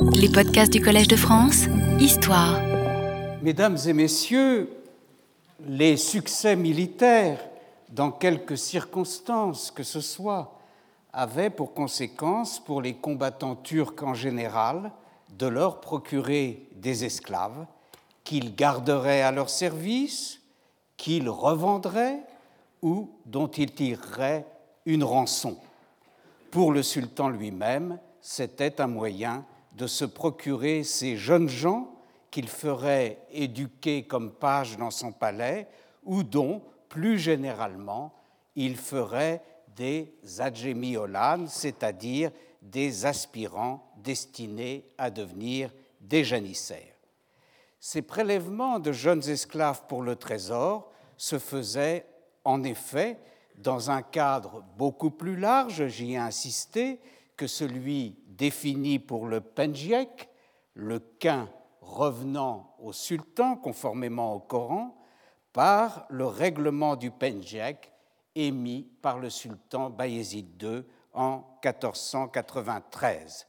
Les podcasts du Collège de France, Histoire. Mesdames et messieurs, les succès militaires, dans quelques circonstances que ce soit, avaient pour conséquence pour les combattants turcs en général de leur procurer des esclaves qu'ils garderaient à leur service, qu'ils revendraient ou dont ils tireraient une rançon. Pour le sultan lui-même, c'était un moyen de se procurer ces jeunes gens qu'il ferait éduquer comme pages dans son palais ou dont, plus généralement, il ferait des adjémiolanes, c'est-à-dire des aspirants destinés à devenir des janissaires. Ces prélèvements de jeunes esclaves pour le trésor se faisaient en effet dans un cadre beaucoup plus large, j'y ai insisté, que celui défini pour le penjek, le quin revenant au sultan conformément au Coran, par le règlement du penjek émis par le sultan Bayezid II en 1493.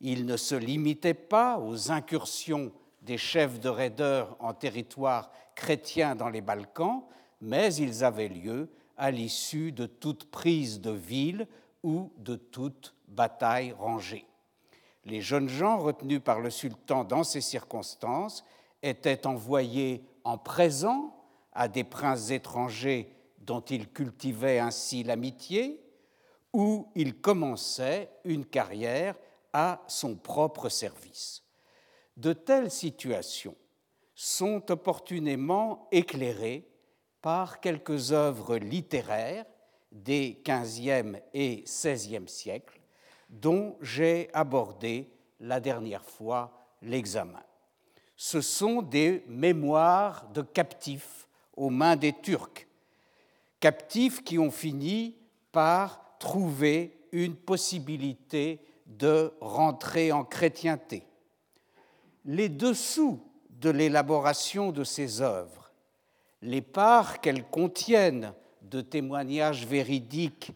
Il ne se limitait pas aux incursions des chefs de raideurs en territoire chrétien dans les Balkans, mais ils avaient lieu à l'issue de toute prise de ville ou de toute bataille rangée. Les jeunes gens retenus par le sultan dans ces circonstances étaient envoyés en présent à des princes étrangers dont ils cultivaient ainsi l'amitié, ou ils commençaient une carrière à son propre service. De telles situations sont opportunément éclairées par quelques œuvres littéraires des XVe et XVIe siècles dont j'ai abordé la dernière fois l'examen. Ce sont des mémoires de captifs aux mains des Turcs, captifs qui ont fini par trouver une possibilité de rentrer en chrétienté. Les dessous de l'élaboration de ces œuvres, les parts qu'elles contiennent de témoignages véridiques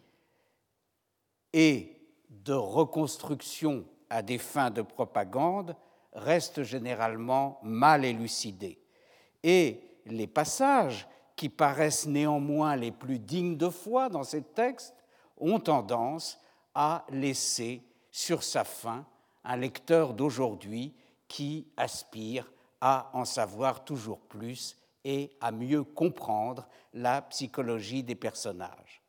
et de reconstruction à des fins de propagande restent généralement mal élucidés. Et les passages qui paraissent néanmoins les plus dignes de foi dans ces textes ont tendance à laisser sur sa fin un lecteur d'aujourd'hui qui aspire à en savoir toujours plus et à mieux comprendre la psychologie des personnages.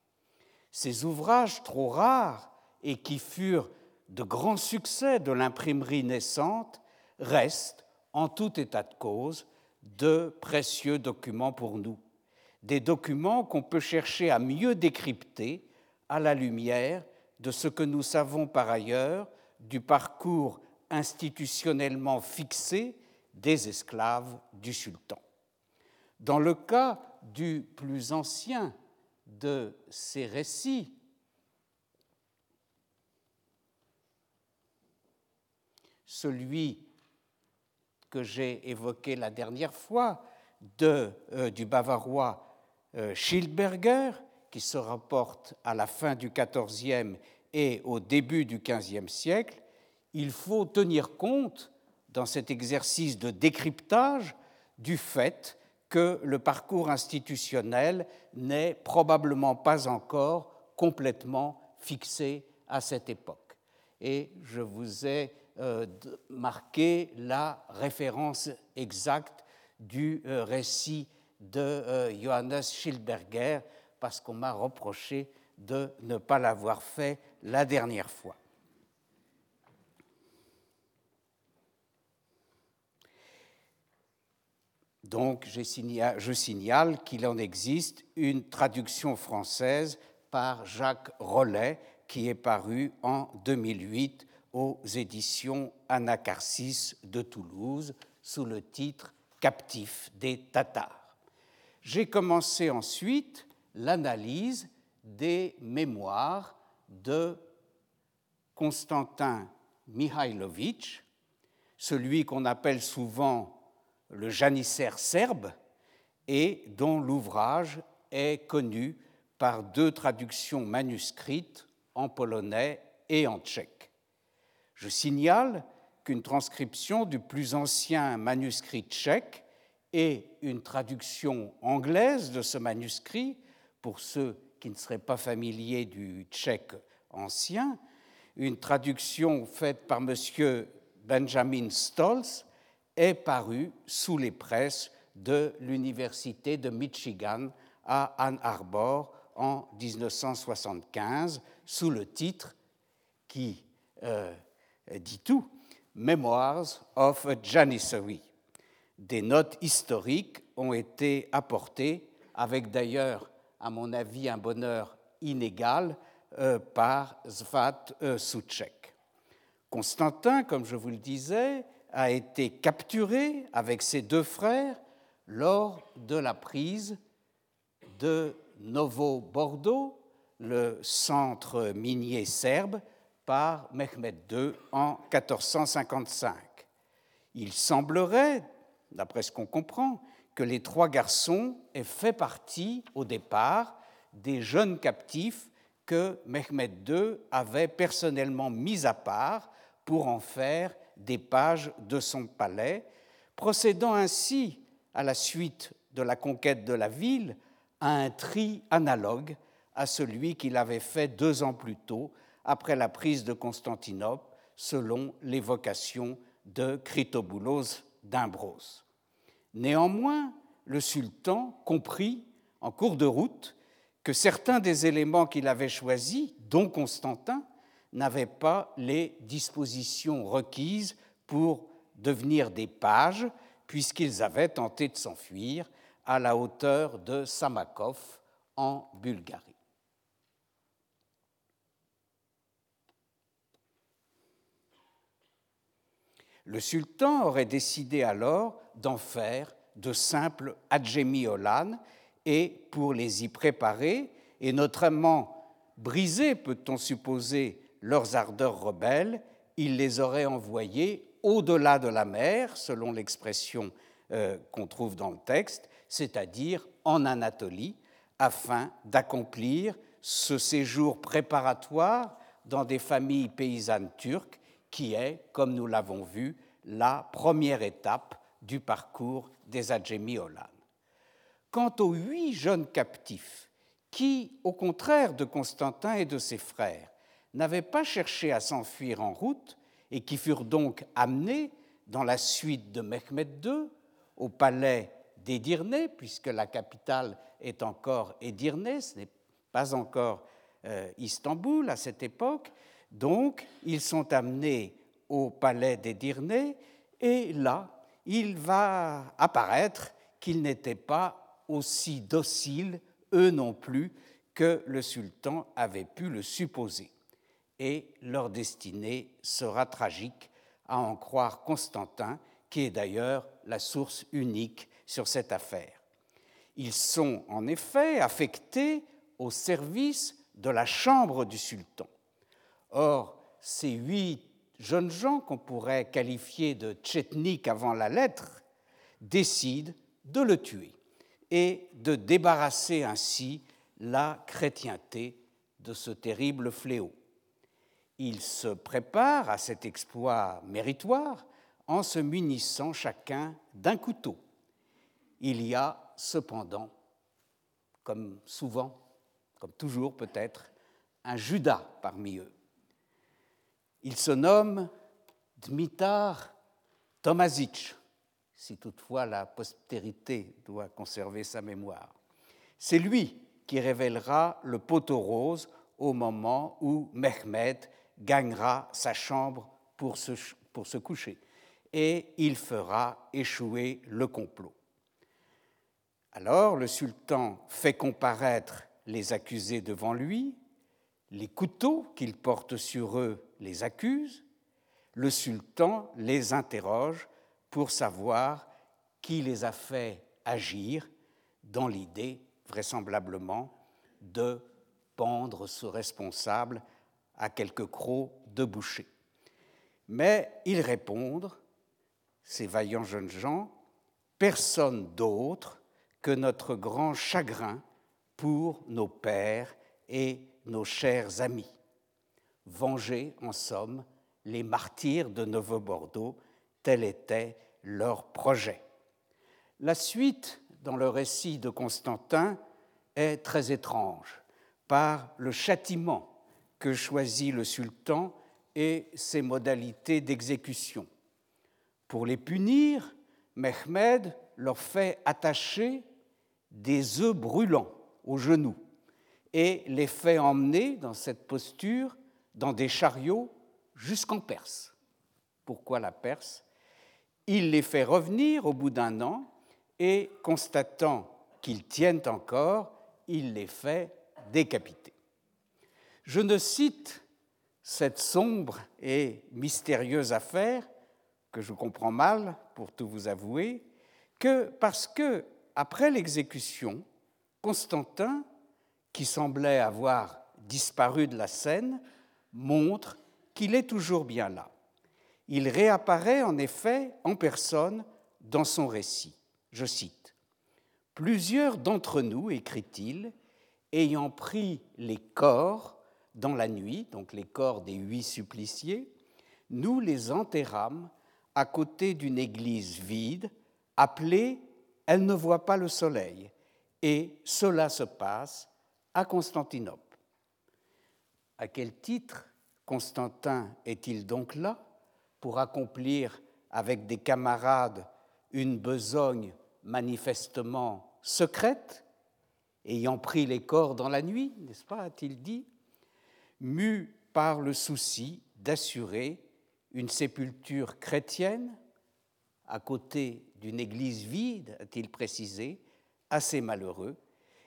Ces ouvrages trop rares et qui furent de grands succès de l'imprimerie naissante restent, en tout état de cause, de précieux documents pour nous. Des documents qu'on peut chercher à mieux décrypter à la lumière de ce que nous savons par ailleurs du parcours institutionnellement fixé des esclaves du sultan. Dans le cas du plus ancien de ces récits, celui que j'ai évoqué la dernière fois de, euh, du bavarois euh, Schildberger, qui se rapporte à la fin du XIVe et au début du XVe siècle, il faut tenir compte dans cet exercice de décryptage du fait que le parcours institutionnel n'est probablement pas encore complètement fixé à cette époque. Et je vous ai euh, marqué la référence exacte du euh, récit de euh, Johannes Schildberger parce qu'on m'a reproché de ne pas l'avoir fait la dernière fois. Donc, je signale, qu'il en existe une traduction française par Jacques Rollet qui est parue en 2008 aux éditions Anacarsis de Toulouse sous le titre Captif des Tatars. J'ai commencé ensuite l'analyse des mémoires de Constantin Mihailovitch, celui qu'on appelle souvent le janissaire serbe et dont l'ouvrage est connu par deux traductions manuscrites en polonais et en tchèque. Je signale qu'une transcription du plus ancien manuscrit tchèque et une traduction anglaise de ce manuscrit, pour ceux qui ne seraient pas familiers du tchèque ancien, une traduction faite par M. Benjamin Stolz, est parue sous les presses de l'Université de Michigan à Ann Arbor en 1975 sous le titre qui euh, dit tout, Memoirs of a Janissary. Des notes historiques ont été apportées, avec d'ailleurs, à mon avis, un bonheur inégal, euh, par Zvat euh. Constantin, comme je vous le disais, a été capturé avec ses deux frères lors de la prise de Novo Bordeaux, le centre minier serbe, par Mehmed II en 1455. Il semblerait, d'après ce qu'on comprend, que les trois garçons aient fait partie au départ des jeunes captifs que Mehmed II avait personnellement mis à part pour en faire des pages de son palais, procédant ainsi, à la suite de la conquête de la ville, à un tri analogue à celui qu'il avait fait deux ans plus tôt après la prise de Constantinople, selon l'évocation de Critoboulos d'Imbros. Néanmoins, le sultan comprit en cours de route que certains des éléments qu'il avait choisis, dont Constantin, n'avaient pas les dispositions requises pour devenir des pages, puisqu'ils avaient tenté de s'enfuir à la hauteur de Samakov en Bulgarie. Le sultan aurait décidé alors d'en faire de simples adjémiolanes et pour les y préparer, et notamment briser, peut-on supposer, leurs ardeurs rebelles, il les aurait envoyés au-delà de la mer, selon l'expression euh, qu'on trouve dans le texte, c'est-à-dire en Anatolie, afin d'accomplir ce séjour préparatoire dans des familles paysannes turques qui est, comme nous l'avons vu, la première étape du parcours des Adjémiolan. Quant aux huit jeunes captifs qui, au contraire de Constantin et de ses frères, n'avaient pas cherché à s'enfuir en route et qui furent donc amenés dans la suite de Mehmed II au palais d'Edirne, puisque la capitale est encore Edirne, ce n'est pas encore euh, Istanbul à cette époque. Donc, ils sont amenés au palais d'Edirne et là, il va apparaître qu'ils n'étaient pas aussi dociles, eux non plus, que le sultan avait pu le supposer et leur destinée sera tragique, à en croire Constantin, qui est d'ailleurs la source unique sur cette affaire. Ils sont en effet affectés au service de la chambre du sultan. Or, ces huit jeunes gens qu'on pourrait qualifier de tchétniques avant la lettre décident de le tuer et de débarrasser ainsi la chrétienté de ce terrible fléau. Ils se préparent à cet exploit méritoire en se munissant chacun d'un couteau. Il y a cependant, comme souvent, comme toujours peut-être, un Judas parmi eux. Il se nomme Dmitar Tomasic, si toutefois la postérité doit conserver sa mémoire. C'est lui qui révélera le poteau rose au moment où Mehmed gagnera sa chambre pour se, pour se coucher et il fera échouer le complot. Alors le sultan fait comparaître les accusés devant lui, les couteaux qu'il porte sur eux les accusent, le sultan les interroge pour savoir qui les a fait agir dans l'idée, vraisemblablement, de pendre ce responsable à quelques crocs de boucher. Mais ils répondent, ces vaillants jeunes gens, personne d'autre que notre grand chagrin pour nos pères et nos chers amis. Venger, en somme, les martyrs de Nouveau-Bordeaux. Tel était leur projet. La suite dans le récit de Constantin est très étrange par le châtiment que choisit le sultan et ses modalités d'exécution. Pour les punir, Mehmed leur fait attacher des œufs brûlants aux genoux et les fait emmener dans cette posture dans des chariots jusqu'en Perse. Pourquoi la Perse? Il les fait revenir au bout d'un an et, constatant qu'ils tiennent encore, il les fait décapiter. Je ne cite cette sombre et mystérieuse affaire, que je comprends mal, pour tout vous avouer, que parce que, après l'exécution, Constantin, qui semblait avoir disparu de la scène, montre qu'il est toujours bien là. Il réapparaît en effet en personne dans son récit. Je cite Plusieurs d'entre nous, écrit-il, ayant pris les corps dans la nuit, donc les corps des huit suppliciés, nous les enterrâmes à côté d'une église vide, appelée Elle ne voit pas le soleil, et cela se passe à Constantinople. À quel titre Constantin est-il donc là pour accomplir avec des camarades une besogne manifestement secrète, ayant pris les corps dans la nuit, n'est-ce pas, a-t-il dit, mu par le souci d'assurer une sépulture chrétienne à côté d'une église vide, a-t-il précisé, assez malheureux,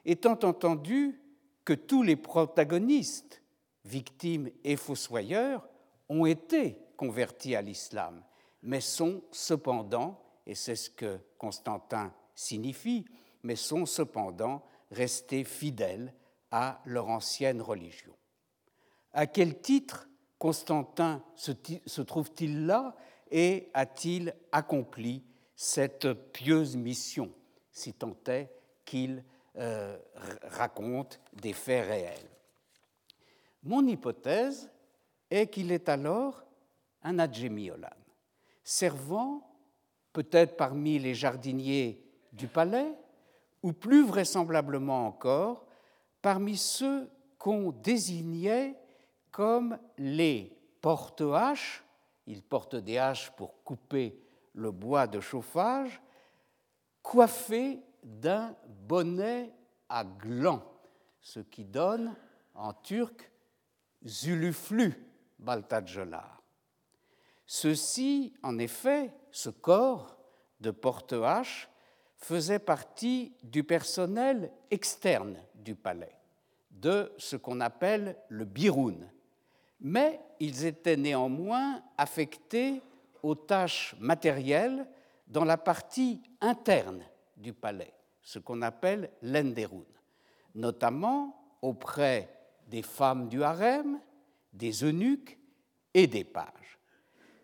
étant entendu que tous les protagonistes, victimes et fossoyeurs, ont été convertis à l'islam, mais sont cependant, et c'est ce que Constantin signifie, mais sont cependant restés fidèles à leur ancienne religion. À quel titre Constantin se trouve-t-il là et a-t-il accompli cette pieuse mission, si tant est qu'il euh, raconte des faits réels. Mon hypothèse est qu'il est alors un adjémiolan, servant peut-être parmi les jardiniers du palais, ou plus vraisemblablement encore parmi ceux qu'on désignait comme les porte-haches, ils portent des haches pour couper le bois de chauffage, coiffés d'un bonnet à gland, ce qui donne en turc zuluflu baltadjolar. Ceci, en effet, ce corps de porte-hache faisait partie du personnel externe du palais, de ce qu'on appelle le biroun, mais ils étaient néanmoins affectés aux tâches matérielles dans la partie interne du palais, ce qu'on appelle l'enderoun, notamment auprès des femmes du harem, des eunuques et des pages.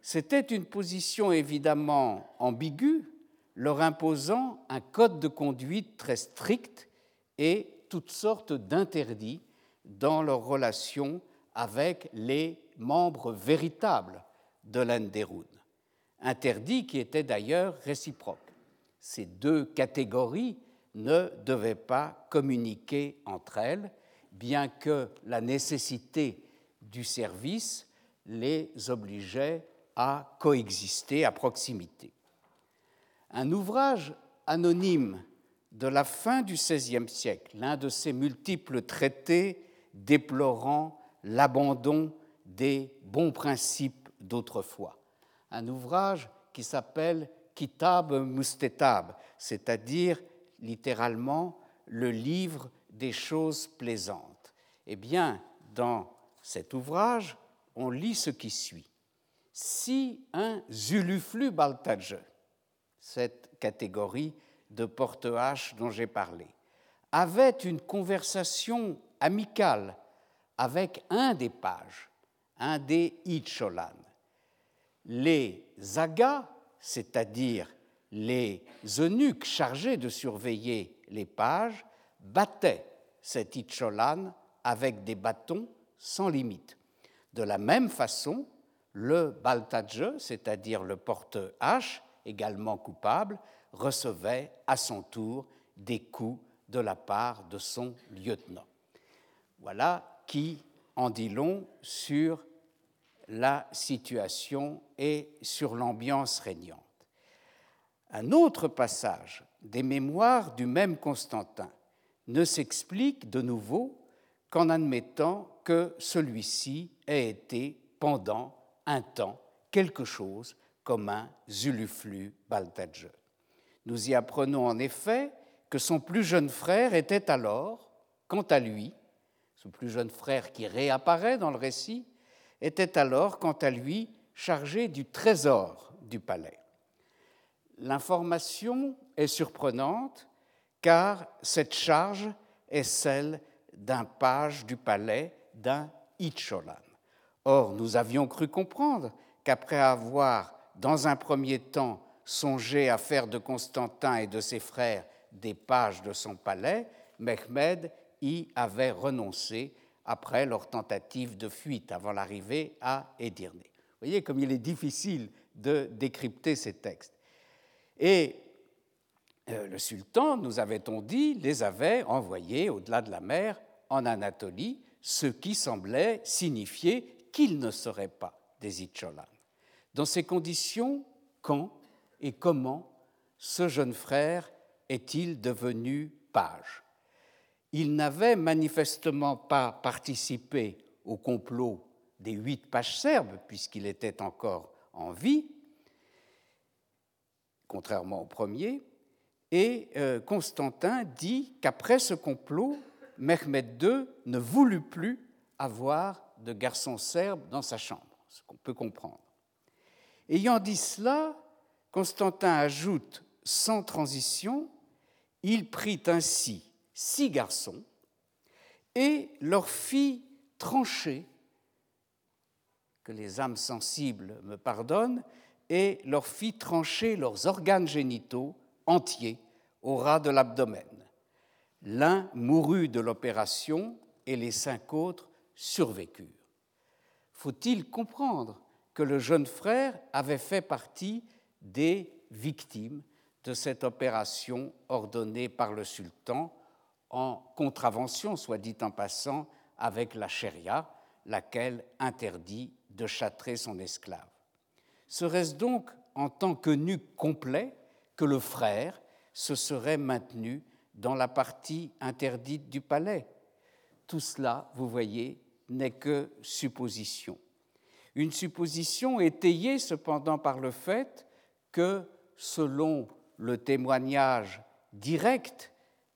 C'était une position évidemment ambiguë, leur imposant un code de conduite très strict et toutes sortes d'interdits dans leurs relations avec les membres véritables de l'Enderun. Interdit qui était d'ailleurs réciproque. Ces deux catégories ne devaient pas communiquer entre elles, bien que la nécessité du service les obligeait à coexister à proximité. Un ouvrage anonyme de la fin du XVIe siècle, l'un de ces multiples traités déplorant l'abandon des bons principes d'autrefois. Un ouvrage qui s'appelle Kitab Mustetab, c'est-à-dire littéralement le livre des choses plaisantes. Eh bien, dans cet ouvrage, on lit ce qui suit. Si un zuluflu baltage, cette catégorie de porte-hache dont j'ai parlé, avait une conversation amicale avec un des pages, un des Icholan. Les Zagas, c'est-à-dire les eunuques chargés de surveiller les pages, battaient cet Icholan avec des bâtons sans limite. De la même façon, le Baltadje, c'est-à-dire le porte-hache, également coupable, recevait à son tour des coups de la part de son lieutenant. Voilà qui en dit long sur la situation et sur l'ambiance régnante. Un autre passage des mémoires du même Constantin ne s'explique de nouveau qu'en admettant que celui-ci ait été pendant un temps quelque chose comme un Zuluflu Baltadje. Nous y apprenons en effet que son plus jeune frère était alors, quant à lui, ce plus jeune frère qui réapparaît dans le récit, était alors, quant à lui, chargé du trésor du palais. L'information est surprenante car cette charge est celle d'un page du palais d'un Icholan. Or, nous avions cru comprendre qu'après avoir, dans un premier temps, songé à faire de Constantin et de ses frères des pages de son palais, Mehmed y avait renoncé après leur tentative de fuite avant l'arrivée à Edirne. Vous voyez comme il est difficile de décrypter ces textes. Et euh, le sultan, nous avait-on dit, les avait envoyés au-delà de la mer en Anatolie, ce qui semblait signifier qu'ils ne seraient pas des Icholan. Dans ces conditions, quand et comment ce jeune frère est-il devenu page? Il n'avait manifestement pas participé au complot des huit pages serbes, puisqu'il était encore en vie, contrairement au premier, et euh, Constantin dit qu'après ce complot, Mehmed II ne voulut plus avoir de garçon serbe dans sa chambre, ce qu'on peut comprendre. Ayant dit cela, Constantin ajoute sans transition, il prit ainsi six garçons et leur fit trancher, que les âmes sensibles me pardonnent, et leur fit trancher leurs organes génitaux entiers au ras de l'abdomen. L'un mourut de l'opération et les cinq autres survécurent. Faut-il comprendre que le jeune frère avait fait partie des victimes de cette opération ordonnée par le sultan en contravention, soit dit en passant, avec la charia, laquelle interdit de châtrer son esclave. Serait-ce donc en tant que nu complet que le frère se serait maintenu dans la partie interdite du palais? Tout cela, vous voyez, n'est que supposition. Une supposition étayée cependant par le fait que, selon le témoignage direct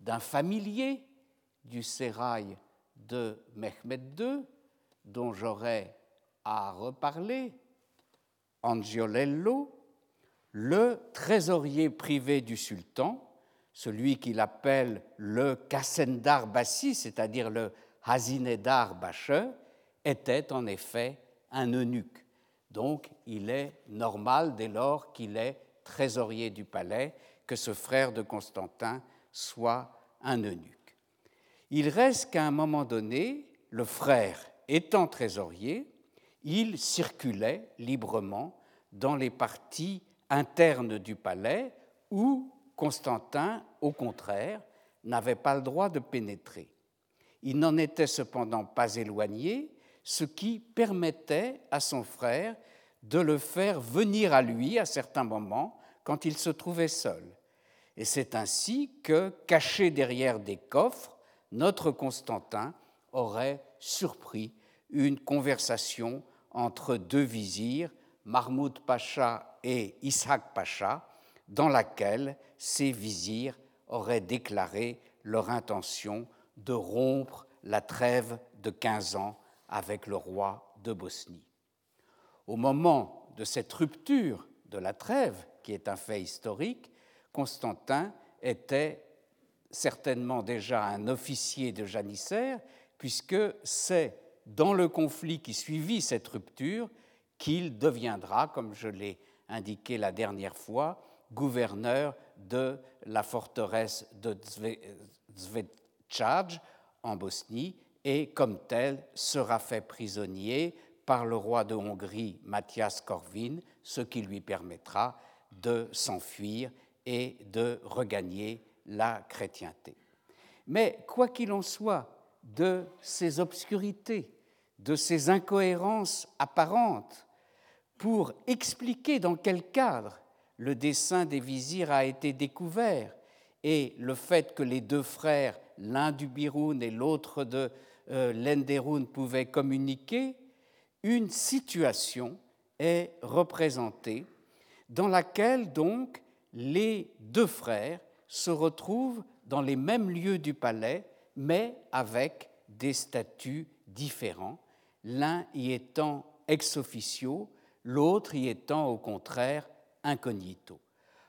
d'un familier du sérail de Mehmed II, dont j'aurai à reparler, Angiolello, le trésorier privé du sultan, celui qu'il appelle le Kassendar Bassi, c'est-à-dire le Hazinedar Bache, était en effet un eunuque. Donc il est normal, dès lors qu'il est trésorier du palais, que ce frère de Constantin soit un eunuque. Il reste qu'à un moment donné, le frère étant trésorier, il circulait librement dans les parties interne du palais où Constantin, au contraire, n'avait pas le droit de pénétrer. Il n'en était cependant pas éloigné, ce qui permettait à son frère de le faire venir à lui à certains moments quand il se trouvait seul. Et c'est ainsi que, caché derrière des coffres, notre Constantin aurait surpris une conversation entre deux vizirs, Mahmoud Pacha et Ishaq Pacha, dans laquelle ces vizirs auraient déclaré leur intention de rompre la trêve de 15 ans avec le roi de Bosnie. Au moment de cette rupture de la trêve, qui est un fait historique, Constantin était certainement déjà un officier de janissaire, puisque c'est dans le conflit qui suivit cette rupture qu'il deviendra, comme je l'ai indiqué la dernière fois, gouverneur de la forteresse de Zvečaj en Bosnie et comme tel sera fait prisonnier par le roi de Hongrie Mathias Corvin, ce qui lui permettra de s'enfuir et de regagner la chrétienté. Mais quoi qu'il en soit de ces obscurités, de ces incohérences apparentes, pour expliquer dans quel cadre le dessein des vizirs a été découvert et le fait que les deux frères, l'un du Biroun et l'autre de euh, l'Enderoun, pouvaient communiquer, une situation est représentée dans laquelle donc les deux frères se retrouvent dans les mêmes lieux du palais, mais avec des statuts différents, l'un y étant ex officio, l'autre y étant au contraire incognito.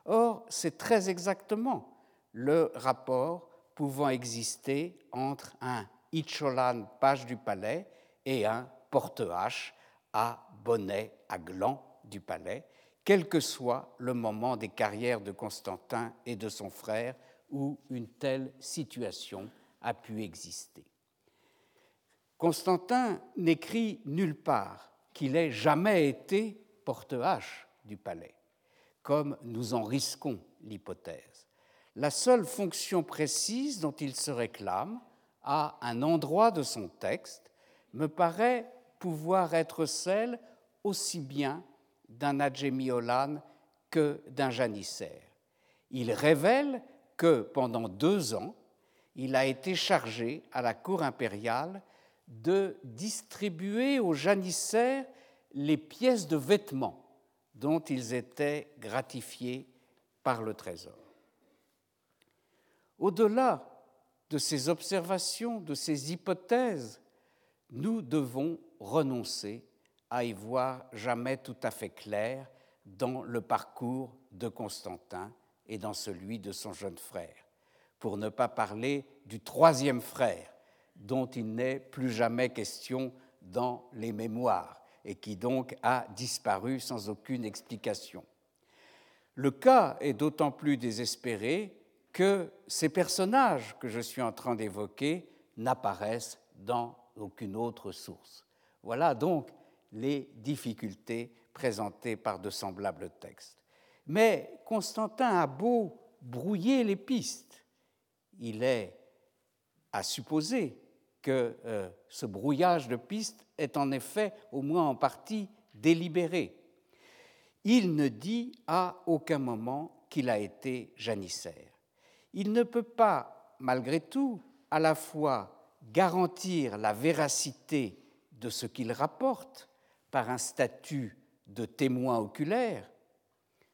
Or, c'est très exactement le rapport pouvant exister entre un Icholan, page du palais, et un porte-hache à bonnet à gland du palais, quel que soit le moment des carrières de Constantin et de son frère où une telle situation a pu exister. Constantin n'écrit nulle part qu'il ait jamais été porte-hache du palais, comme nous en risquons l'hypothèse. La seule fonction précise dont il se réclame à un endroit de son texte me paraît pouvoir être celle aussi bien d'un adjémiolan que d'un janissaire. Il révèle que pendant deux ans, il a été chargé à la cour impériale de distribuer aux janissaires les pièces de vêtements dont ils étaient gratifiés par le trésor. Au-delà de ces observations, de ces hypothèses, nous devons renoncer à y voir jamais tout à fait clair dans le parcours de Constantin et dans celui de son jeune frère, pour ne pas parler du troisième frère, dont il n'est plus jamais question dans les mémoires et qui donc a disparu sans aucune explication. Le cas est d'autant plus désespéré que ces personnages que je suis en train d'évoquer n'apparaissent dans aucune autre source. Voilà donc les difficultés présentées par de semblables textes. Mais Constantin a beau brouiller les pistes, il est à supposer que euh, ce brouillage de pistes est en effet au moins en partie délibéré. Il ne dit à aucun moment qu'il a été janissaire. Il ne peut pas, malgré tout, à la fois garantir la véracité de ce qu'il rapporte par un statut de témoin oculaire,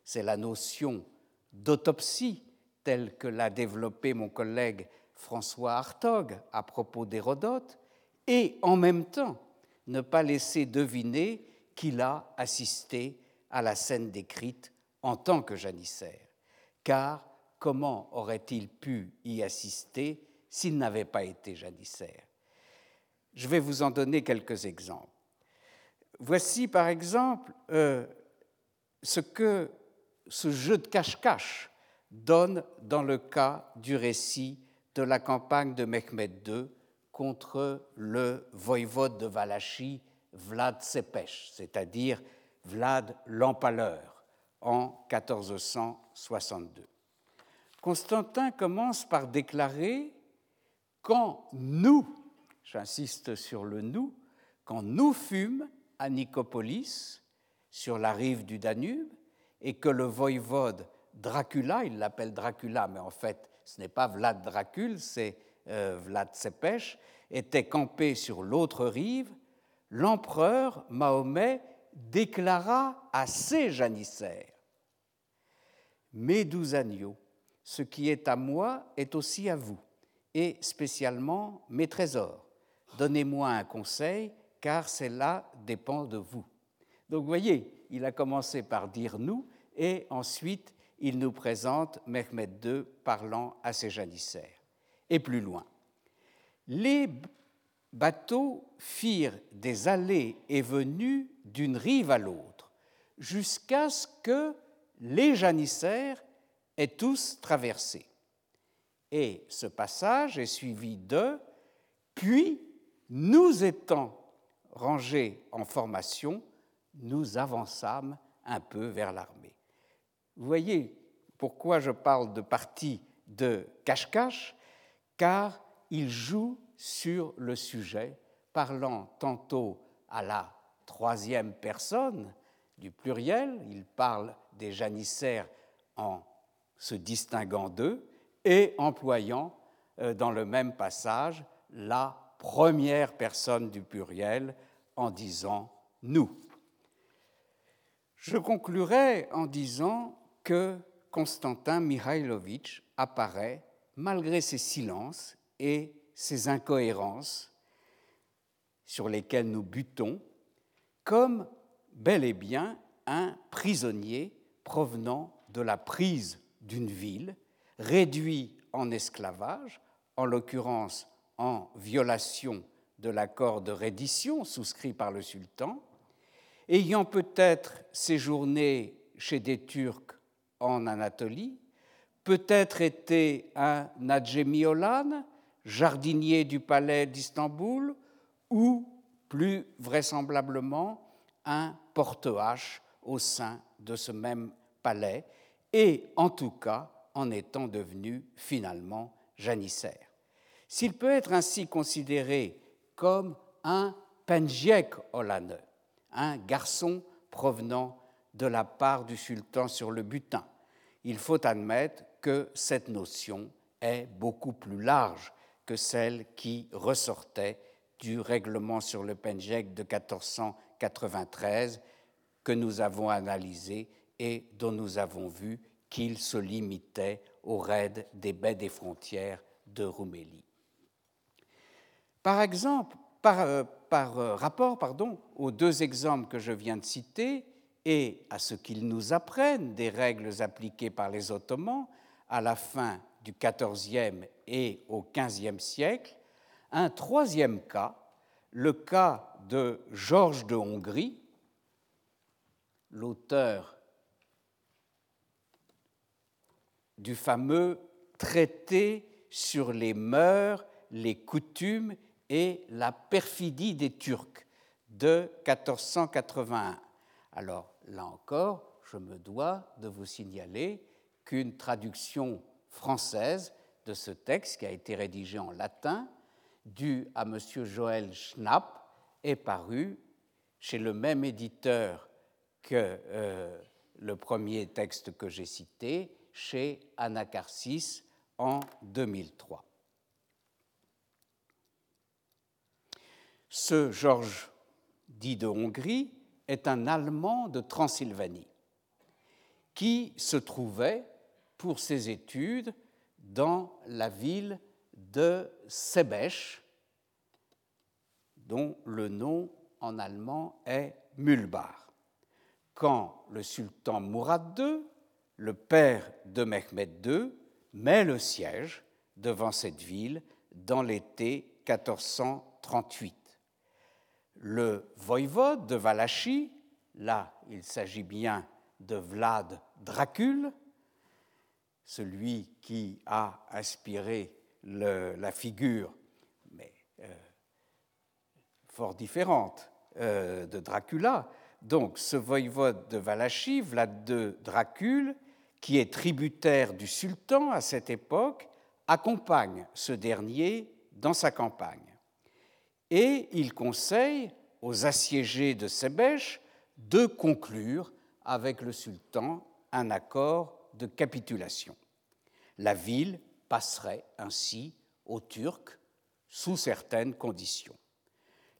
c'est la notion d'autopsie telle que l'a développée mon collègue François Hartog à propos d'Hérodote, et en même temps ne pas laisser deviner qu'il a assisté à la scène décrite en tant que janissaire. Car comment aurait-il pu y assister s'il n'avait pas été janissaire? Je vais vous en donner quelques exemples. Voici par exemple euh, ce que ce jeu de cache-cache donne dans le cas du récit de la campagne de Mehmed II contre le voïvode de Valachie, Vlad Cepech, c'est-à-dire Vlad l'Empaleur, en 1462. Constantin commence par déclarer Quand nous, j'insiste sur le nous, quand nous fûmes à Nicopolis, sur la rive du Danube, et que le voïvode Dracula, il l'appelle Dracula, mais en fait ce n'est pas Vlad Dracul, c'est euh, Vlad Cepech, était campé sur l'autre rive, l'empereur Mahomet déclara à ses janissaires Mes douze agneaux, ce qui est à moi est aussi à vous, et spécialement mes trésors. Donnez-moi un conseil, car cela dépend de vous. Donc vous voyez, il a commencé par dire nous, et ensuite il nous présente Mehmed II parlant à ses janissaires. Et plus loin, les bateaux firent des allées et venues d'une rive à l'autre, jusqu'à ce que les janissaires aient tous traversé. Et ce passage est suivi de Puis nous étant rangés en formation, nous avançâmes un peu vers l'armée. Vous voyez pourquoi je parle de partie de cache-cache, car il joue sur le sujet, parlant tantôt à la troisième personne du pluriel, il parle des janissaires en se distinguant d'eux, et employant euh, dans le même passage la première personne du pluriel en disant nous. Je conclurai en disant que Constantin Mikhailovitch apparaît, malgré ses silences et ses incohérences sur lesquelles nous butons, comme bel et bien un prisonnier provenant de la prise d'une ville, réduit en esclavage, en l'occurrence en violation de l'accord de reddition souscrit par le sultan, ayant peut-être séjourné chez des Turcs en Anatolie, peut-être été un Nadjemiolan, jardinier du palais d'Istanbul, ou, plus vraisemblablement, un porte-hache au sein de ce même palais, et en tout cas en étant devenu finalement janissaire. S'il peut être ainsi considéré comme un penjek olane, un garçon provenant de la part du sultan sur le butin, il faut admettre que cette notion est beaucoup plus large que celle qui ressortait du règlement sur le penjek de 1493 que nous avons analysé et dont nous avons vu qu'il se limitait au raid des baies des frontières de Roumélie. Par exemple, par, euh, euh, rapport aux deux exemples que je viens de citer et à ce qu'ils nous apprennent des règles appliquées par les Ottomans à la fin du XIVe et au XVe siècle, un troisième cas, le cas de Georges de Hongrie, l'auteur du fameux traité sur les mœurs, les coutumes et la perfidie des Turcs de 1481. Alors là encore, je me dois de vous signaler qu'une traduction française de ce texte, qui a été rédigé en latin, dû à M. Joël Schnapp, est parue chez le même éditeur que euh, le premier texte que j'ai cité, chez Anacarsis en 2003. Ce Georges dit de Hongrie est un Allemand de Transylvanie qui se trouvait pour ses études dans la ville de Sebeş, dont le nom en allemand est Mulbar. Quand le sultan Mourad II, le père de Mehmed II, met le siège devant cette ville dans l'été 1438. Le voïvode de Valachie, là il s'agit bien de Vlad Dracul, celui qui a inspiré la figure, mais euh, fort différente, euh, de Dracula. Donc ce voïvode de Valachie, Vlad II Dracul, qui est tributaire du sultan à cette époque, accompagne ce dernier dans sa campagne. Et il conseille aux assiégés de Sebech de conclure avec le sultan un accord de capitulation. La ville passerait ainsi aux Turcs sous certaines conditions.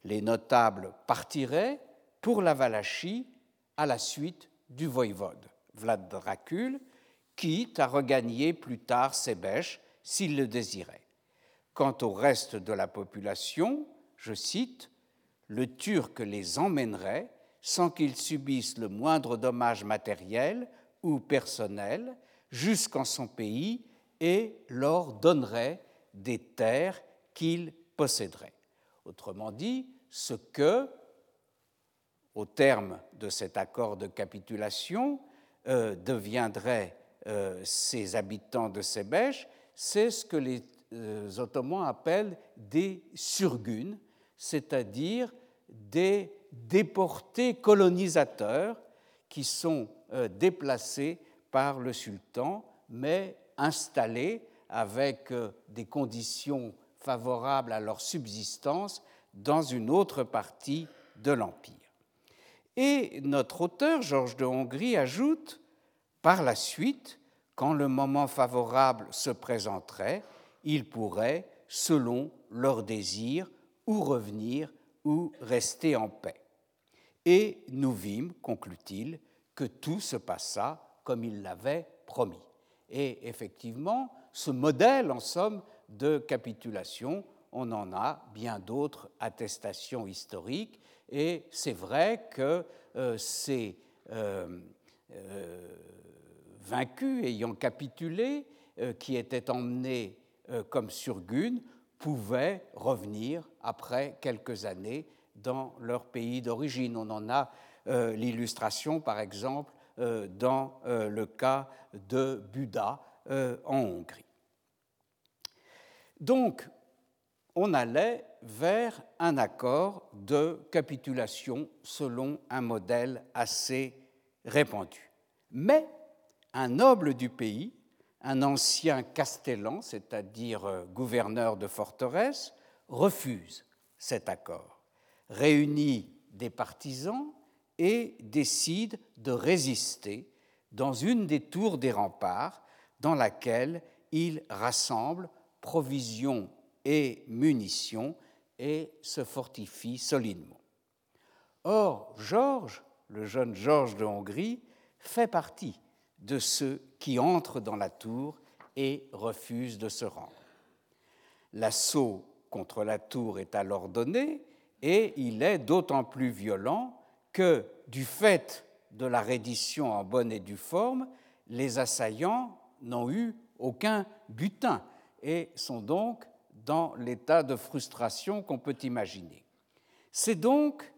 Les notables partiraient pour la Valachie à la suite du voïvode Vlad Dracul, quitte à regagner plus tard Sebech s'il le désirait. Quant au reste de la population, je cite, le Turc les emmènerait sans qu'ils subissent le moindre dommage matériel ou personnel jusqu'en son pays et leur donnerait des terres qu'ils posséderaient. Autrement dit, ce que, au terme de cet accord de capitulation, euh, deviendraient euh, ces habitants de Sebech, c'est ce que les euh, Ottomans appellent des surgunes, c'est-à-dire des déportés colonisateurs qui sont euh, déplacés par le sultan, mais installés avec euh, des conditions favorables à leur subsistance dans une autre partie de l'Empire. Et notre auteur, Georges de Hongrie, ajoute par la suite, quand le moment favorable se présenterait, ils pourraient, selon leur désir, ou revenir ou rester en paix. Et nous vîmes, conclut-il, que tout se passa comme il l'avait promis. Et effectivement, ce modèle, en somme, de capitulation, on en a bien d'autres attestations historiques, et c'est vrai que euh, ces euh, euh, vaincus ayant capitulé, qui étaient emmenés comme surgunes, pouvaient revenir après quelques années dans leur pays d'origine. On en a euh, l'illustration, par exemple, euh, dans euh, le cas de Buda en Hongrie. Donc, on allait vers un accord de capitulation selon un modèle assez répandu. Mais un noble du pays, un ancien castellan, c'est-à-dire gouverneur de forteresse, refuse cet accord, réunit des partisans et décide de résister dans une des tours des remparts dans laquelle il rassemble provisions et munitions et se fortifie solidement. Or, Georges, le jeune Georges de Hongrie, fait partie de ceux qui entrent dans la tour et refusent de se rendre. L'assaut contre la tour est alors donné et il est d'autant plus violent que, du fait de la reddition en bonne et due forme, les assaillants n'ont eu aucun butin et sont donc dans l'état de frustration qu'on peut imaginer. C'est donc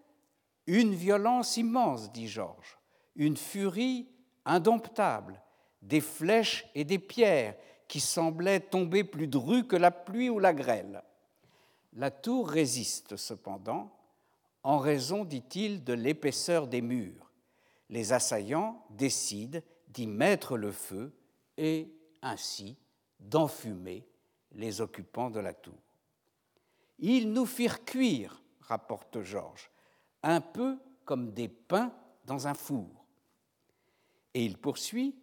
une violence immense, dit Georges, une furie indomptable, des flèches et des pierres qui semblaient tomber plus drues que la pluie ou la grêle. La tour résiste cependant, en raison, dit-il, de l'épaisseur des murs. Les assaillants décident d'y mettre le feu et ainsi d'enfumer les occupants de la tour. Ils nous firent cuire, rapporte Georges, un peu comme des pains dans un four. Et il poursuit,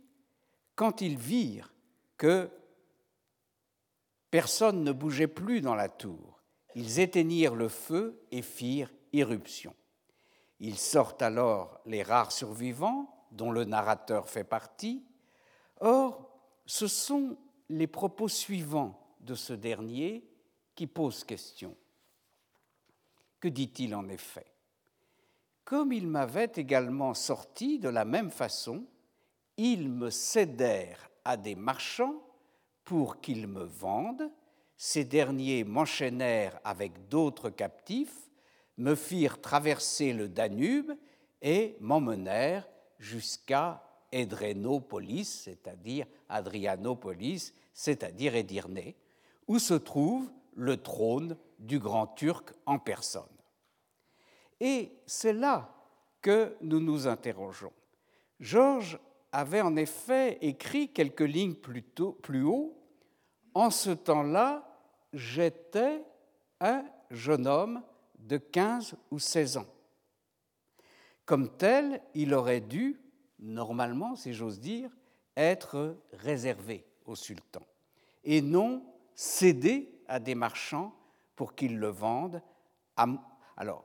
quand ils virent que personne ne bougeait plus dans la tour, ils éteignirent le feu et firent irruption. Ils sortent alors les rares survivants, dont le narrateur fait partie. Or, ce sont les propos suivants de ce dernier qui posent question. Que dit-il en effet? Comme il m'avait également sorti de la même façon, ils me cédèrent à des marchands pour qu'ils me vendent, ces derniers m'enchaînèrent avec d'autres captifs, me firent traverser le Danube et m'emmenèrent jusqu'à Edrenopolis, c'est-à-dire Adrianopolis, c'est-à-dire Edirne, où se trouve le trône du grand Turc en personne. Et c'est là que nous nous interrogeons. Georges avait en effet écrit quelques lignes plus, haut. En ce temps-là, j'étais un jeune homme de 15 ou 16 ans. Comme tel, il aurait dû, normalement, si j'ose dire, être réservé au sultan et non cédé à des marchands pour qu'ils le vendent, alors,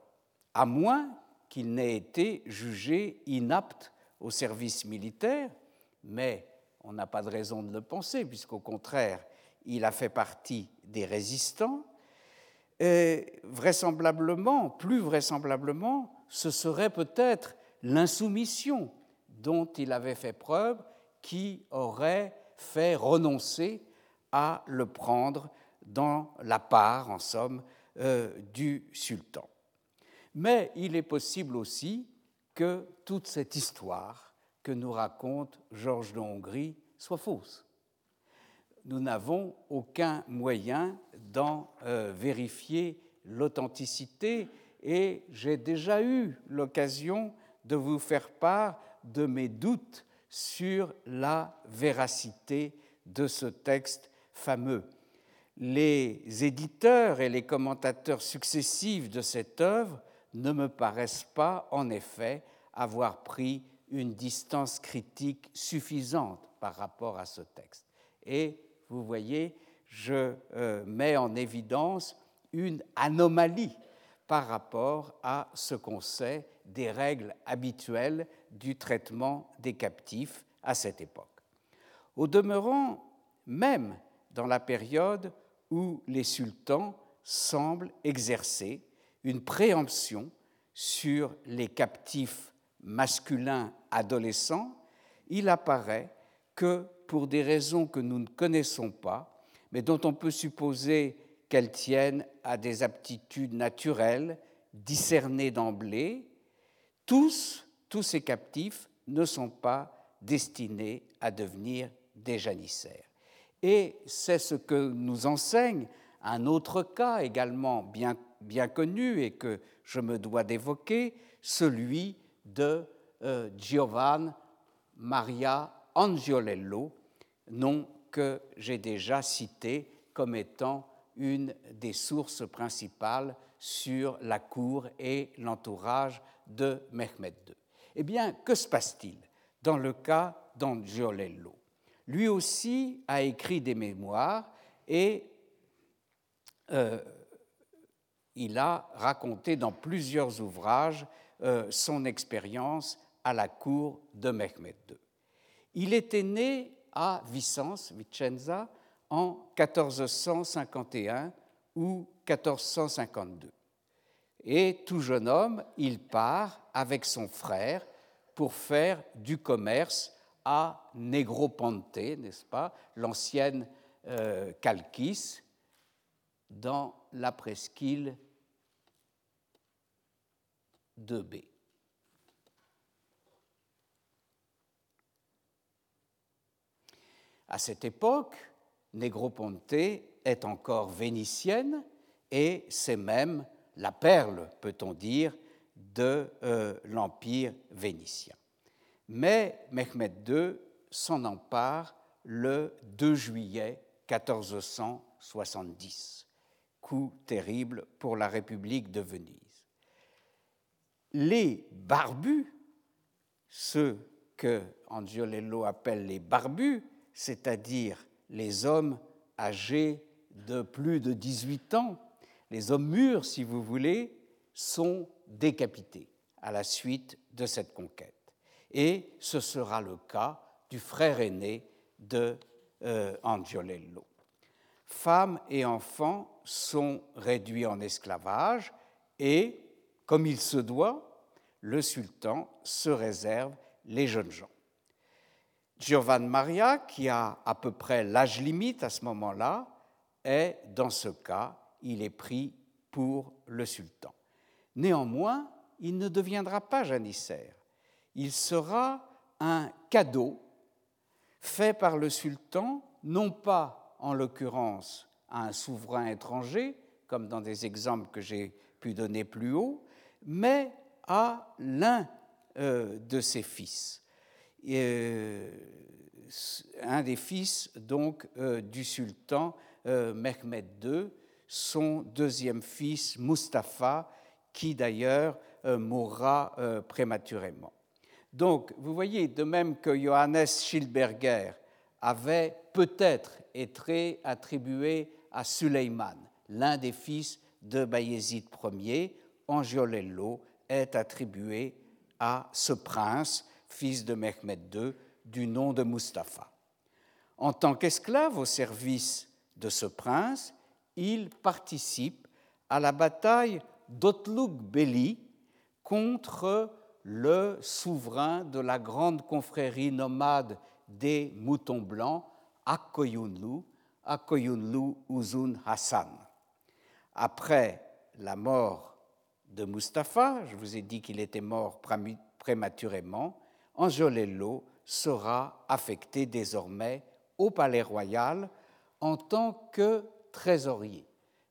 à moins qu'il n'ait été jugé inapte au service militaire, mais on n'a pas de raison de le penser, puisqu'au contraire, il a fait partie des résistants, et vraisemblablement, plus vraisemblablement, ce serait peut-être l'insoumission dont il avait fait preuve qui aurait fait renoncer à le prendre dans la part, en somme, euh, du sultan. Mais il est possible aussi que toute cette histoire que nous raconte Georges de Hongrie soit fausse nous n'avons aucun moyen d'en euh, vérifier l'authenticité et j'ai déjà eu l'occasion de vous faire part de mes doutes sur la véracité de ce texte fameux. Les éditeurs et les commentateurs successifs de cette œuvre ne me paraissent pas, en effet, avoir pris une distance critique suffisante par rapport à ce texte. Et vous voyez, je euh, mets en évidence une anomalie par rapport à ce qu'on sait des règles habituelles du traitement des captifs à cette époque. Au demeurant, même dans la période où les sultans semblent exercer une préemption sur les captifs masculins adolescents, il apparaît que, pour des raisons que nous ne connaissons pas, mais dont on peut supposer qu'elles tiennent à des aptitudes naturelles discernées d'emblée, tous, tous ces captifs ne sont pas destinés à devenir des janissaires. Et c'est ce que nous enseigne un autre cas également bien, bien connu et que je me dois d'évoquer, celui de euh, Giovanni Maria Angiolello, nom que j'ai déjà cité comme étant une des sources principales sur la cour et l'entourage de Mehmed II. Eh bien, que se passe-t-il dans le cas d'Angiolello? Lui aussi a écrit des mémoires et euh, il a raconté dans plusieurs ouvrages son expérience à la cour de Mehmed II. Il était né à Vicence, Vicenza, en 1451 ou 1452. Et tout jeune homme, il part avec son frère pour faire du commerce à Negroponte, n'est-ce pas, l'ancienne euh, dans la presqu'île de B. À cette époque, Negroponte est encore vénitienne et c'est même la perle, peut-on dire, de euh, l'Empire vénitien. Mais Mehmed II s'en empare le 2 juillet 1470, coup terrible pour la République de Venise. Les barbus, ceux que Angiolello appelle les barbus, c'est-à-dire les hommes âgés de plus de 18 ans, les hommes mûrs, si vous voulez, sont décapités à la suite de cette conquête. Et ce sera le cas du frère aîné de euh, Angiolello. Femmes et enfants sont réduits en esclavage et, comme il se doit, le sultan se réserve les jeunes gens. Giovanni Maria, qui a à peu près l'âge limite à ce moment-là, est, dans ce cas, il est pris pour le sultan. Néanmoins, il ne deviendra pas janissaire. Il sera un cadeau fait par le sultan, non pas en l'occurrence à un souverain étranger, comme dans des exemples que j'ai pu donner plus haut, mais à l'un euh, de ses fils. Euh, un des fils donc euh, du sultan Mehmed II, son deuxième fils Mustapha, qui d'ailleurs mourra prématurément. Donc, vous voyez, de même que Johannes Schildberger avait peut-être été attribué à Suleiman, l'un des fils de Bayezid Ier, Angiolello est attribué à ce prince, fils de Mehmed II, du nom de Mustapha. En tant qu'esclave au service de ce prince, il participe à la bataille d'Otlug Beli contre le souverain de la grande confrérie nomade des moutons blancs, Akoyunlu, Akoyunlu Uzun Hassan. Après la mort de Mustapha, je vous ai dit qu'il était mort prématurément, Angiolello sera affecté désormais au palais royal en tant que trésorier.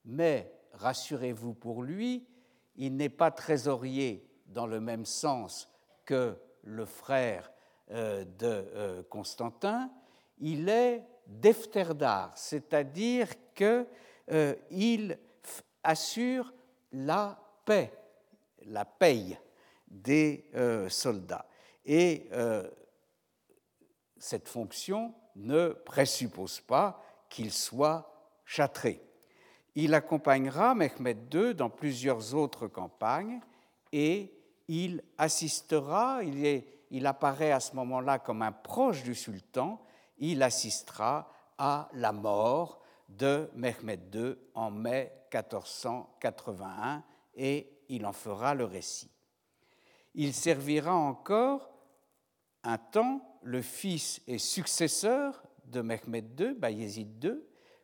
Mais rassurez-vous pour lui, il n'est pas trésorier dans le même sens que le frère euh, de euh, Constantin, il est defterdar, c'est-à-dire qu'il euh, assure la la paye des soldats. Et cette fonction ne présuppose pas qu'il soit châtré. Il accompagnera Mehmed II dans plusieurs autres campagnes et il assistera, il, il apparaît à ce moment-là comme un proche du sultan, il assistera à la mort de Mehmed II en mai 1481 et il en fera le récit. Il servira encore un temps le fils et successeur de Mehmed II, Bayezid II,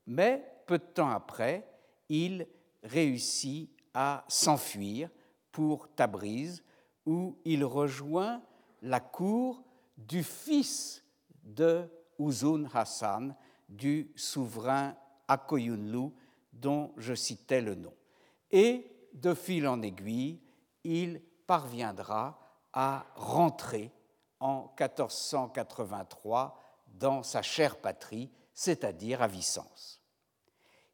mais peu de temps après, il réussit à s'enfuir pour Tabriz, où il rejoint la cour du fils de Uzun Hassan, du souverain Akoyunlu, dont je citais le nom. De fil en aiguille, il parviendra à rentrer en 1483 dans sa chère patrie, c'est-à-dire à Vicence.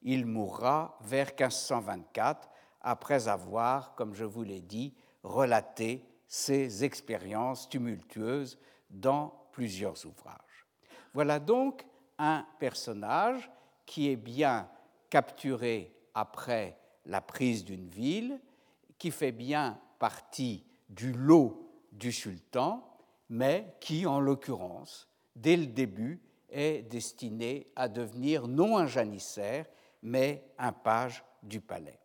Il mourra vers 1524 après avoir, comme je vous l'ai dit, relaté ses expériences tumultueuses dans plusieurs ouvrages. Voilà donc un personnage qui est bien capturé après la prise d'une ville, qui fait bien partie du lot du sultan, mais qui, en l'occurrence, dès le début, est destiné à devenir non un janissaire, mais un page du palais.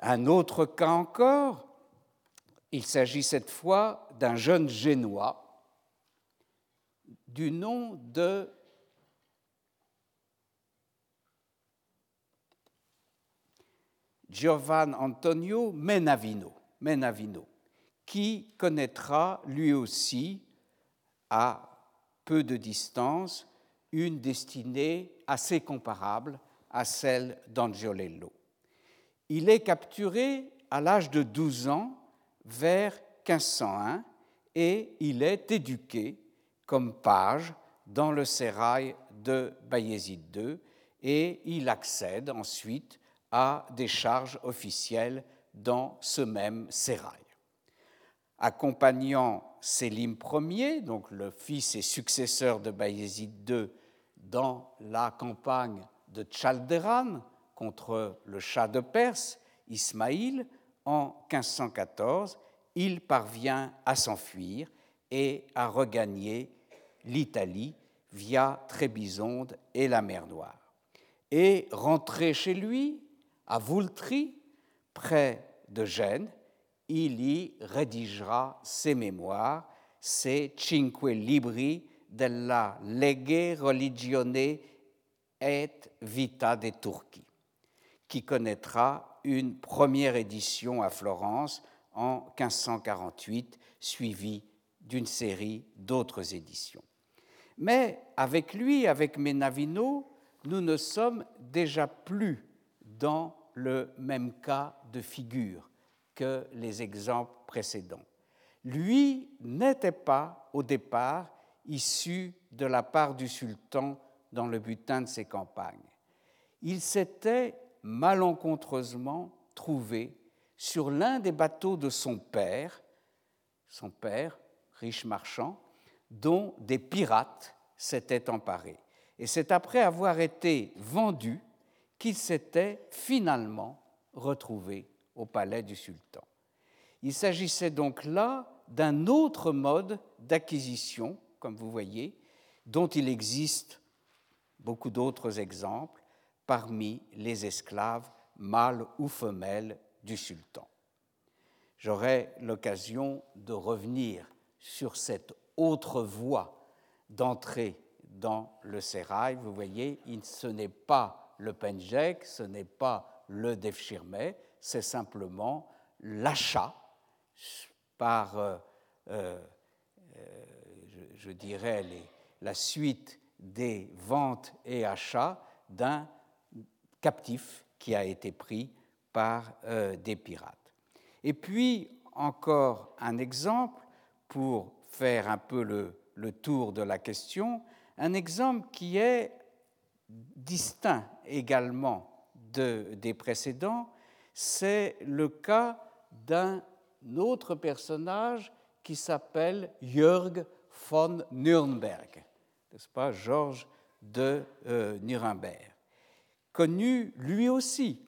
Un autre cas encore, il s'agit cette fois d'un jeune génois du nom de Giovanni Antonio Menavino, Menavino qui connaîtra lui aussi, à peu de distance, une destinée assez comparable à celle d'Angiolello. Il est capturé à l'âge de 12 ans vers 1501 et il est éduqué comme page dans le sérail de Bayezid II et il accède ensuite à des charges officielles dans ce même sérail accompagnant Sélim Ier, donc le fils et successeur de Bayezid II, dans la campagne de Chalderan contre le Shah de Perse, Ismaïl, en 1514, il parvient à s'enfuir et à regagner l'Italie via Trébizonde et la mer Noire. Et rentré chez lui, à Voultry, près de Gênes, il y rédigera ses mémoires, ses Cinque Libri della Legge Religione et Vita de Turchi, qui connaîtra une première édition à Florence en 1548, suivie d'une série d'autres éditions. Mais avec lui, avec Menavino, nous ne sommes déjà plus dans le même cas de figure que les exemples précédents. Lui n'était pas au départ issu de la part du sultan dans le butin de ses campagnes. Il s'était malencontreusement trouvé sur l'un des bateaux de son père, son père, riche marchand, dont des pirates s'étaient emparés. Et c'est après avoir été vendu qu'il s'était finalement retrouvé au palais du sultan. Il s'agissait donc là d'un autre mode d'acquisition, comme vous voyez, dont il existe beaucoup d'autres exemples parmi les esclaves mâles ou femelles du sultan. J'aurai l'occasion de revenir sur cette autre voie d'entrée dans le sérail. Vous voyez, ce n'est pas le penjek, ce n'est pas le defshirme, c'est simplement l'achat par, euh, euh, je, dirais, la suite des ventes et achats d'un captif qui a été pris par euh, des pirates. Et puis, encore un exemple pour faire un peu le tour de la question, un exemple qui est distinct également de, des précédents, c'est le cas d'un autre personnage qui s'appelle Jörg von Nürnberg, n'est-ce pas, Georges de euh, Nuremberg, connu lui aussi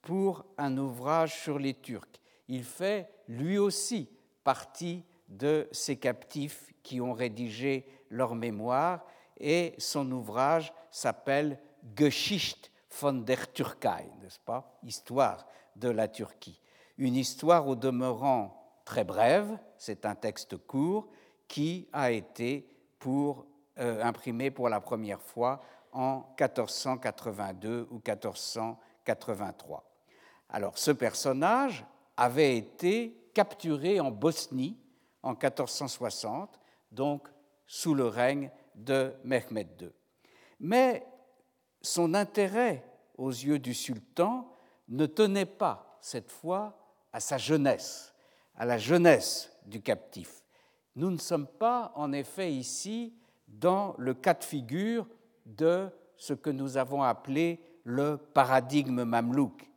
pour un ouvrage sur les Turcs. Il fait lui aussi partie de ces captifs qui ont rédigé leur mémoire et son ouvrage s'appelle Geschichte von der Türkei, n'est-ce pas? Histoire de la Turquie. Une histoire au demeurant très brève, c'est un texte court qui a été pour, euh, imprimé pour la première fois en 1482 ou 1483. Alors ce personnage avait été capturé en Bosnie en 1460, donc sous le règne de Mehmed II. Mais son intérêt aux yeux du sultan ne tenait pas cette fois à sa jeunesse, à la jeunesse du captif. Nous ne sommes pas en effet ici dans le cas de figure de ce que nous avons appelé le paradigme mamelouk.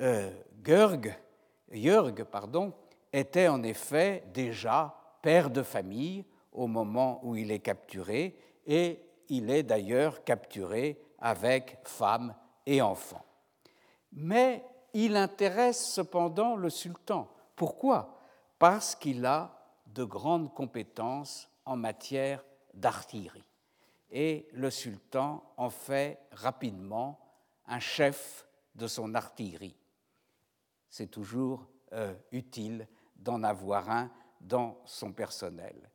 Euh, Jörg pardon, était en effet déjà père de famille au moment où il est capturé et il est d'ailleurs capturé avec femme et enfants. Mais il intéresse cependant le sultan. Pourquoi? Parce qu'il a de grandes compétences en matière d'artillerie. Et le sultan en fait rapidement un chef de son artillerie. C'est toujours euh, utile d'en avoir un dans son personnel.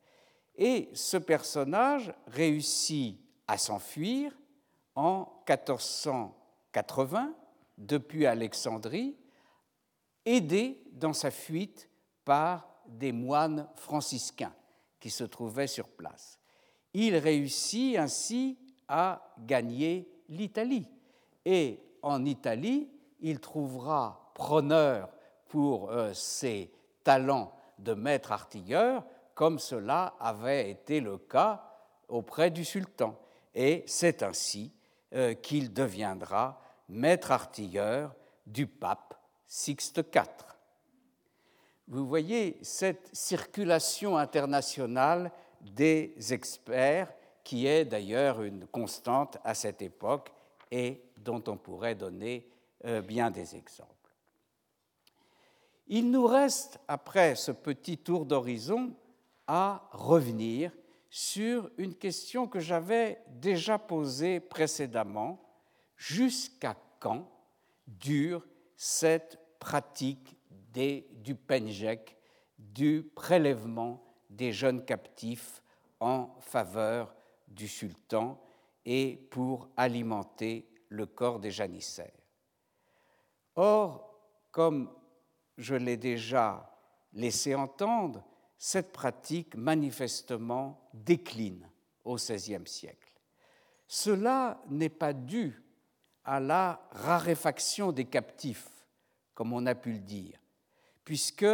Et ce personnage réussit à s'enfuir en 1480 depuis Alexandrie, aidé dans sa fuite par des moines franciscains qui se trouvaient sur place. Il réussit ainsi à gagner l'Italie. Et en Italie, il trouvera preneur pour euh, ses talents de maître artilleur, comme cela avait été le cas auprès du sultan. Et c'est ainsi euh, qu'il deviendra maître artilleur du pape Sixte IV. Vous voyez cette circulation internationale des experts qui est d'ailleurs une constante à cette époque et dont on pourrait donner euh, bien des exemples. Il nous reste, après ce petit tour d'horizon, à revenir sur une question que j'avais déjà posée précédemment. Jusqu'à quand dure cette pratique du penjek, du prélèvement des jeunes captifs en faveur du sultan et pour alimenter le corps des janissaires? Or, comme je l'ai déjà laissé entendre, cette pratique manifestement décline au XVIe siècle. Cela n'est pas dû à la raréfaction des captifs, comme on a pu le dire, puisque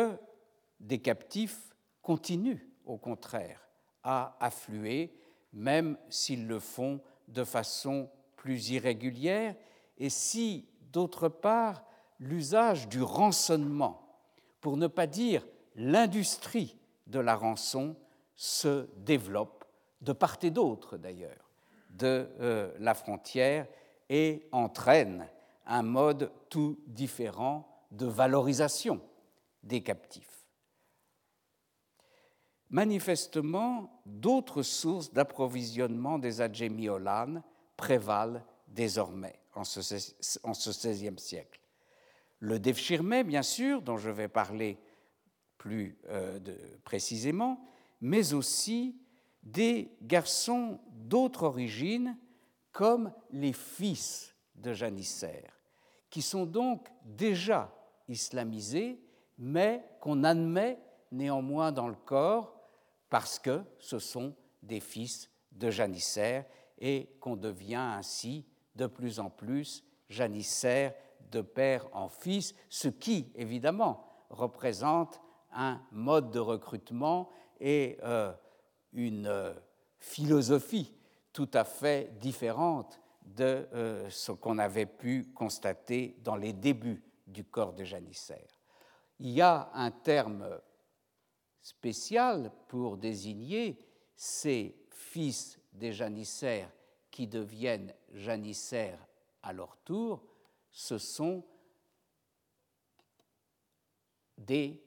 des captifs continuent au contraire à affluer, même s'ils le font de façon plus irrégulière, et si, d'autre part, l'usage du rançonnement, pour ne pas dire l'industrie de la rançon, se développe de part et d'autre d'ailleurs de euh, la frontière et entraîne un mode tout différent de valorisation des captifs. Manifestement, d'autres sources d'approvisionnement des adjémiolanes prévalent désormais en ce XVIe siècle. Le Devshirme, bien sûr, dont je vais parler plus euh, précisément, mais aussi des garçons d'autres origines, comme les fils de janissaires, qui sont donc déjà islamisés, mais qu'on admet néanmoins dans le corps parce que ce sont des fils de janissaires et qu'on devient ainsi de plus en plus janissaires de père en fils, ce qui, évidemment, représente un mode de recrutement et euh, une euh, philosophie tout à fait différente de euh, ce qu'on avait pu constater dans les débuts du corps de janissaire. Il y a un terme spécial pour désigner ces fils des janissaires qui deviennent janissaires à leur tour, ce sont des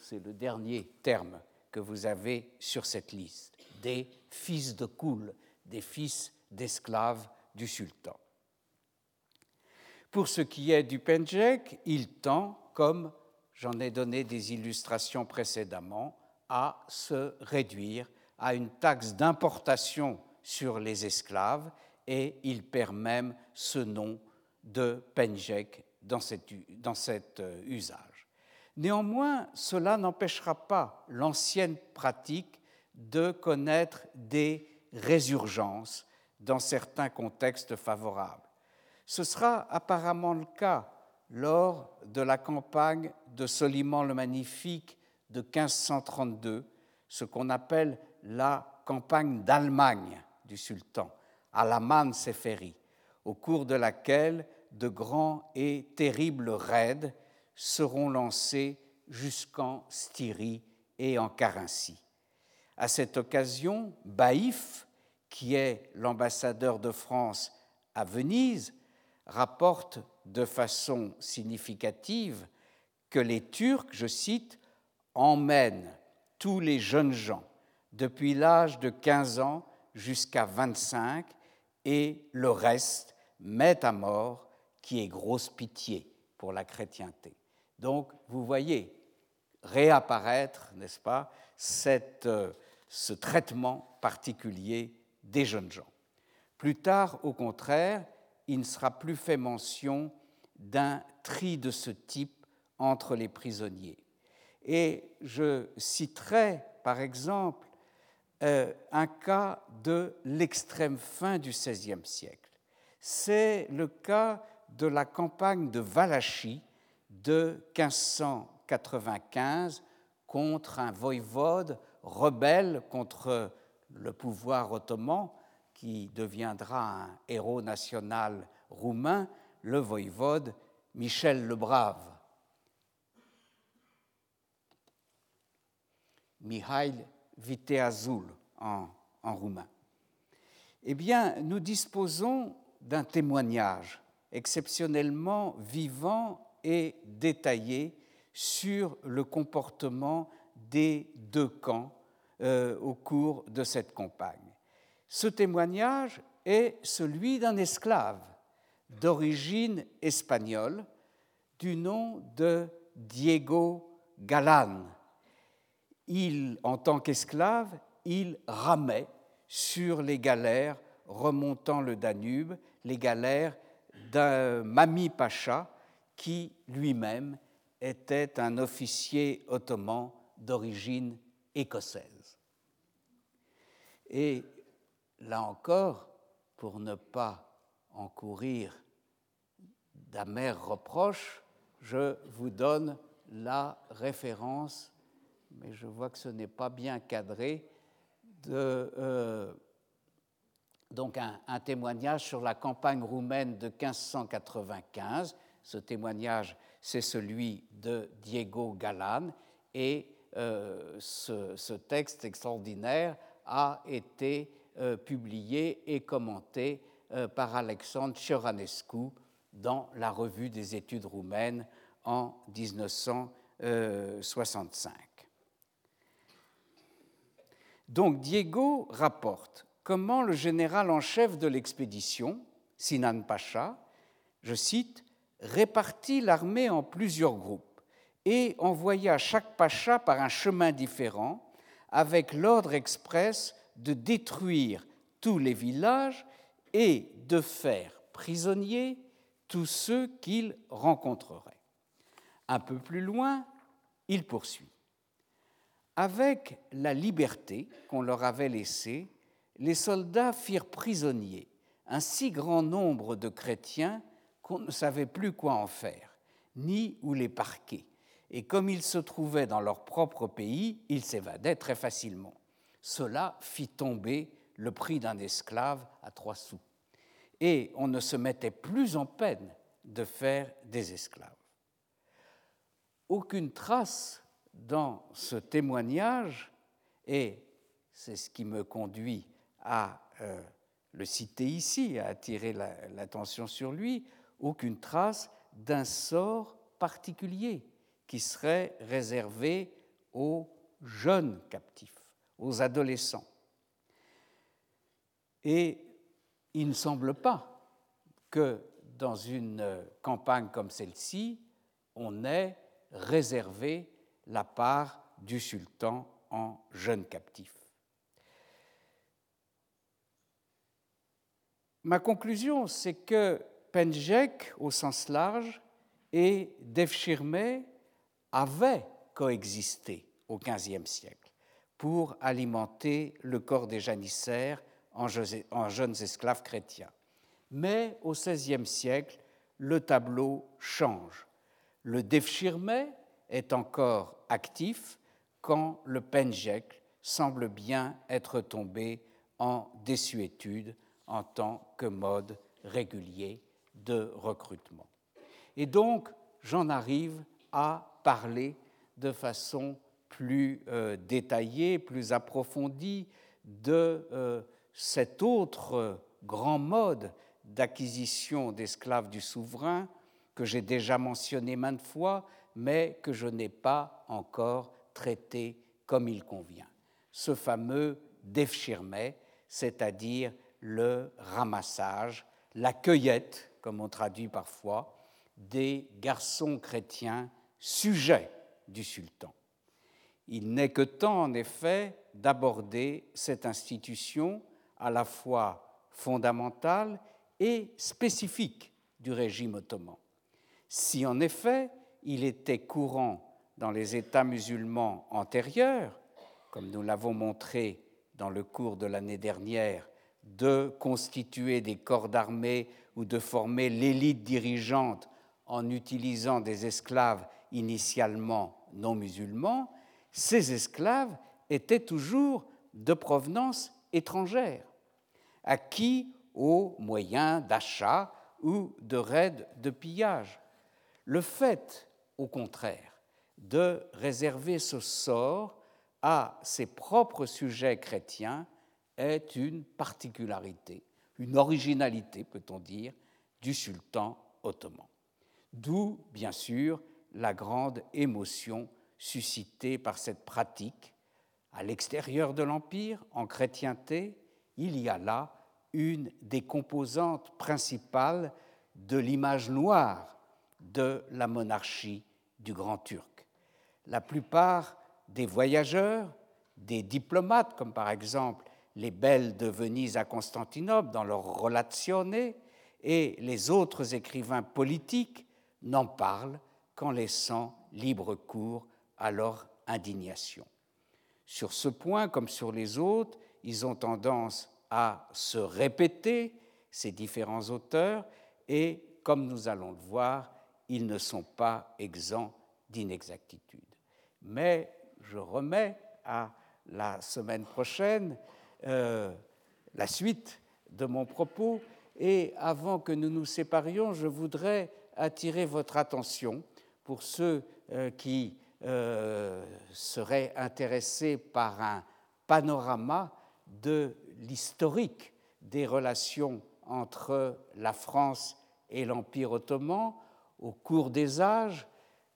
c'est le dernier terme que vous avez sur cette liste, des fils de koul, des fils d'esclaves du sultan. Pour ce qui est du Pendjek, il tend, comme j'en ai donné des illustrations précédemment, à se réduire à une taxe d'importation sur les esclaves et il perd même ce nom de Pendjek dans cet, dans cet euh, usage. Néanmoins, cela n'empêchera pas l'ancienne pratique de connaître des résurgences dans certains contextes favorables. Ce sera apparemment le cas lors de la campagne de Soliman le Magnifique de 1532, ce qu'on appelle la campagne d'Allemagne du sultan, Alaman Seferi, au cours de laquelle de grands et terribles raids seront lancés jusqu'en Styrie et en Carinthie. À cette occasion, Baïf, qui est l'ambassadeur de France à Venise, rapporte de façon significative que les Turcs, je cite, emmènent tous les jeunes gens depuis l'âge de 15 ans jusqu'à 25 et le reste mettent à mort qui est grosse pitié pour la chrétienté. Donc, vous voyez réapparaître, n'est-ce pas, cette, euh, ce traitement particulier des jeunes gens. Plus tard, au contraire, il ne sera plus fait mention d'un tri de ce type entre les prisonniers. Et je citerai, par exemple, euh, un cas de l'extrême fin du XVIe siècle. C'est le cas de la campagne de Valachie de 1595 contre un voïvode rebelle contre le pouvoir ottoman, qui deviendra un héros national roumain, le voïvode Michel le Brave. Mihail Viteazul en, en roumain. Eh bien, nous disposons d'un témoignage exceptionnellement vivant et détaillé sur le comportement des deux camps euh, au cours de cette campagne. Ce témoignage est celui d'un esclave d'origine espagnole du nom de Diego Galán. Il, en tant qu'esclave, il ramait sur les galères remontant le Danube, les galères d'un Mami Pacha qui lui-même était un officier ottoman d'origine écossaise. Et là encore, pour ne pas encourir d'amers reproches, je vous donne la référence, mais je vois que ce n'est pas bien cadré, euh, donc un, témoignage sur la campagne roumaine de 1595. Ce témoignage, c'est celui de Diego Galan, et euh, ce, texte extraordinaire a été euh, publié et commenté euh, par Alexandre Cioranescu dans la revue des études roumaines en 1965. Donc Diego rapporte comment le général en chef de l'expédition, Sinan Pacha, je cite, répartit l'armée en plusieurs groupes et envoya chaque pacha par un chemin différent avec l'ordre express de détruire tous les villages et de faire prisonniers tous ceux qu'il rencontrerait. Un peu plus loin, il poursuit. Avec la liberté qu'on leur avait laissée, les soldats firent prisonniers un si grand nombre de chrétiens qu'on ne savait plus quoi en faire, ni où les parquer. Et comme ils se trouvaient dans leur propre pays, ils s'évadaient très facilement. Cela fit tomber le prix d'un esclave à trois sous. Et on ne se mettait plus en peine de faire des esclaves. Aucune trace dans ce témoignage, et c'est ce qui me conduit à euh, le citer ici, à attirer l'attention sur lui, aucune trace d'un sort particulier qui serait réservé aux jeunes captifs, aux adolescents. Et il ne semble pas que dans une campagne comme celle-ci, on ait réservé la part du sultan en jeunes captifs. Ma conclusion, c'est que Penjek, au sens large, et Devshirme avaient coexisté au XVe siècle pour alimenter le corps des janissaires en jeunes esclaves chrétiens. Mais au XVIe siècle, le tableau change. Le Devshirme est encore actif quand le Penjek semble bien être tombé en désuétude en tant que mode régulier de recrutement. Et donc, j'en arrive à parler de façon plus euh, détaillée, plus approfondie de euh, cet autre grand mode d'acquisition d'esclaves du souverain que j'ai déjà mentionné maintes fois, mais que je n'ai pas encore traité comme il convient. Ce fameux defshirme, c'est-à-dire le ramassage, la cueillette, comme on traduit parfois, des garçons chrétiens sujets du sultan. Il n'est que temps, en effet, d'aborder cette institution à la fois fondamentale et spécifique du régime ottoman. Si en effet il était courant dans les États musulmans antérieurs, comme nous l'avons montré dans le cours de l'année dernière, de constituer des corps d'armée ou de former l'élite dirigeante en utilisant des esclaves initialement non musulmans, ces esclaves étaient toujours de provenance étrangère, acquis aux moyens d'achat ou de raids de pillage. Le fait, au contraire, de réserver ce sort à ses propres sujets chrétiens est une particularité, une originalité, peut-on dire, du sultan ottoman. D'où, bien sûr, la grande émotion suscitée par cette pratique. À l'extérieur de l'Empire, en chrétienté, il y a là une des composantes principales de l'image noire de la monarchie du Grand Turc. La plupart des voyageurs, des diplomates, comme par exemple les belles de Venise à Constantinople dans leur Relazione, et les autres écrivains politiques n'en parlent qu'en laissant libre cours à leur indignation. Sur ce point, comme sur les autres, ils ont tendance à se répéter, ces différents auteurs, et comme nous allons le voir, ils ne sont pas exempts d'inexactitude. Mais je remets à la semaine prochaine euh, la suite de mon propos, et avant que nous nous séparions, je voudrais attirer votre attention pour ceux euh, qui euh, seraient intéressés par un panorama de l'historique des relations entre la France et l'Empire ottoman au cours des âges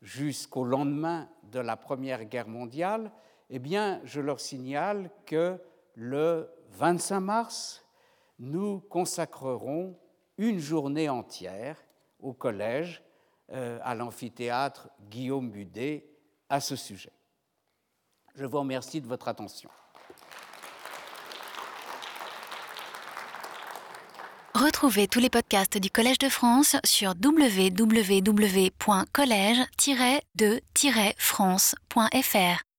jusqu'au lendemain de la Première Guerre mondiale, eh bien, je leur signale que le 25 mars, nous consacrerons une journée entière au collège, euh, à l'amphithéâtre Guillaume Budet, à ce sujet. Je vous remercie de votre attention. Retrouvez tous les podcasts du Collège de France sur www.collège-de-france.fr.